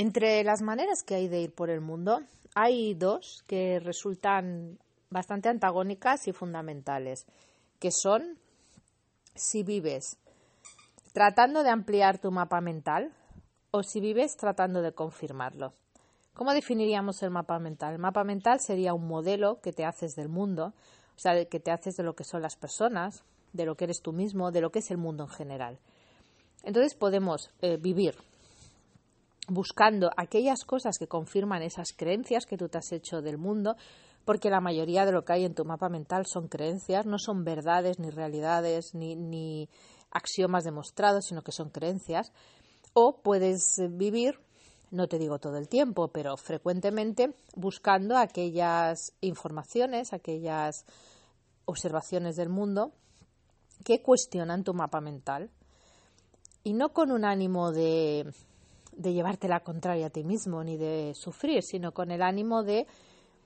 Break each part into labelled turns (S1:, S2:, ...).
S1: Entre las maneras que hay de ir por el mundo, hay dos que resultan bastante antagónicas y fundamentales, que son si vives tratando de ampliar tu mapa mental o si vives tratando de confirmarlo. ¿Cómo definiríamos el mapa mental? El mapa mental sería un modelo que te haces del mundo, o sea, que te haces de lo que son las personas, de lo que eres tú mismo, de lo que es el mundo en general. Entonces podemos eh, vivir buscando aquellas cosas que confirman esas creencias que tú te has hecho del mundo, porque la mayoría de lo que hay en tu mapa mental son creencias, no son verdades ni realidades ni, ni axiomas demostrados, sino que son creencias. O puedes vivir, no te digo todo el tiempo, pero frecuentemente buscando aquellas informaciones, aquellas observaciones del mundo que cuestionan tu mapa mental. Y no con un ánimo de de llevarte la contraria a ti mismo ni de sufrir, sino con el ánimo de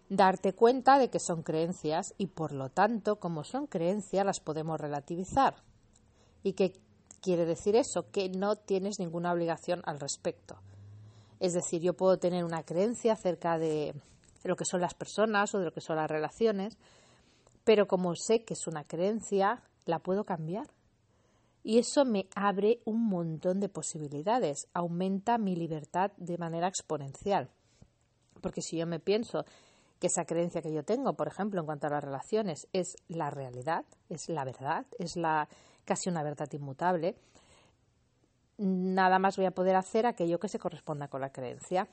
S1: darte cuenta de que son creencias y por lo tanto, como son creencias, las podemos relativizar. ¿Y qué quiere decir eso? Que no tienes ninguna obligación al respecto. Es decir, yo puedo tener una creencia acerca de lo que son las personas o de lo que son las relaciones, pero como sé que es una creencia, la puedo cambiar y eso me abre un montón de posibilidades, aumenta mi libertad de manera exponencial. Porque si yo me pienso que esa creencia que yo tengo, por ejemplo, en cuanto a las relaciones, es la realidad, es la verdad, es la casi una verdad inmutable, nada más voy a poder hacer aquello que se corresponda con la creencia.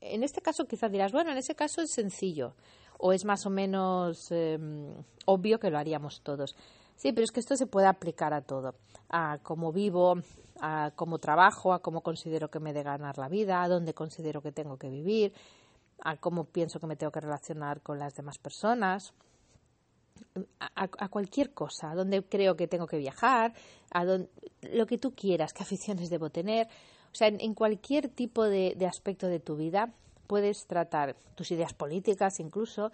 S1: En este caso quizás dirás, bueno, en ese caso es sencillo o es más o menos em, obvio que lo haríamos todos. Sí, pero es que esto se puede aplicar a todo, a cómo vivo, a cómo trabajo, a cómo considero que me de ganar la vida, a dónde considero que tengo que vivir, a cómo pienso que me tengo que relacionar con las demás personas, a, cualquier cosa, a dónde creo que tengo que viajar, a lo que tú quieras, qué aficiones debo tener. O sea, en, cualquier tipo de aspecto de tu vida puedes tratar tus ideas políticas incluso,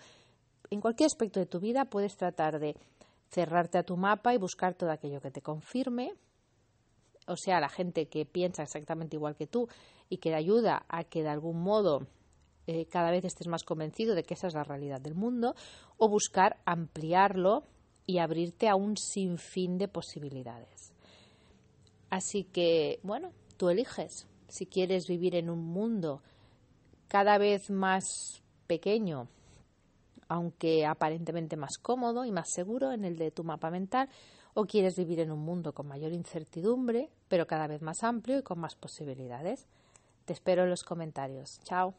S1: en cualquier aspecto de tu vida puedes tratar de cerrarte a tu mapa y buscar todo aquello que te confirme, o sea, la gente que piensa exactamente igual que tú y que te ayuda a que de algún modo eh, cada vez estés más convencido de que esa es la realidad del mundo, o buscar ampliarlo y abrirte a un sinfín de posibilidades. Así que, bueno, tú eliges si quieres vivir en un mundo cada vez más pequeño aunque aparentemente más cómodo y más seguro en el de tu mapa mental, o quieres vivir en un mundo con mayor incertidumbre, pero cada vez más amplio y con más posibilidades. Te espero en los comentarios. Chao.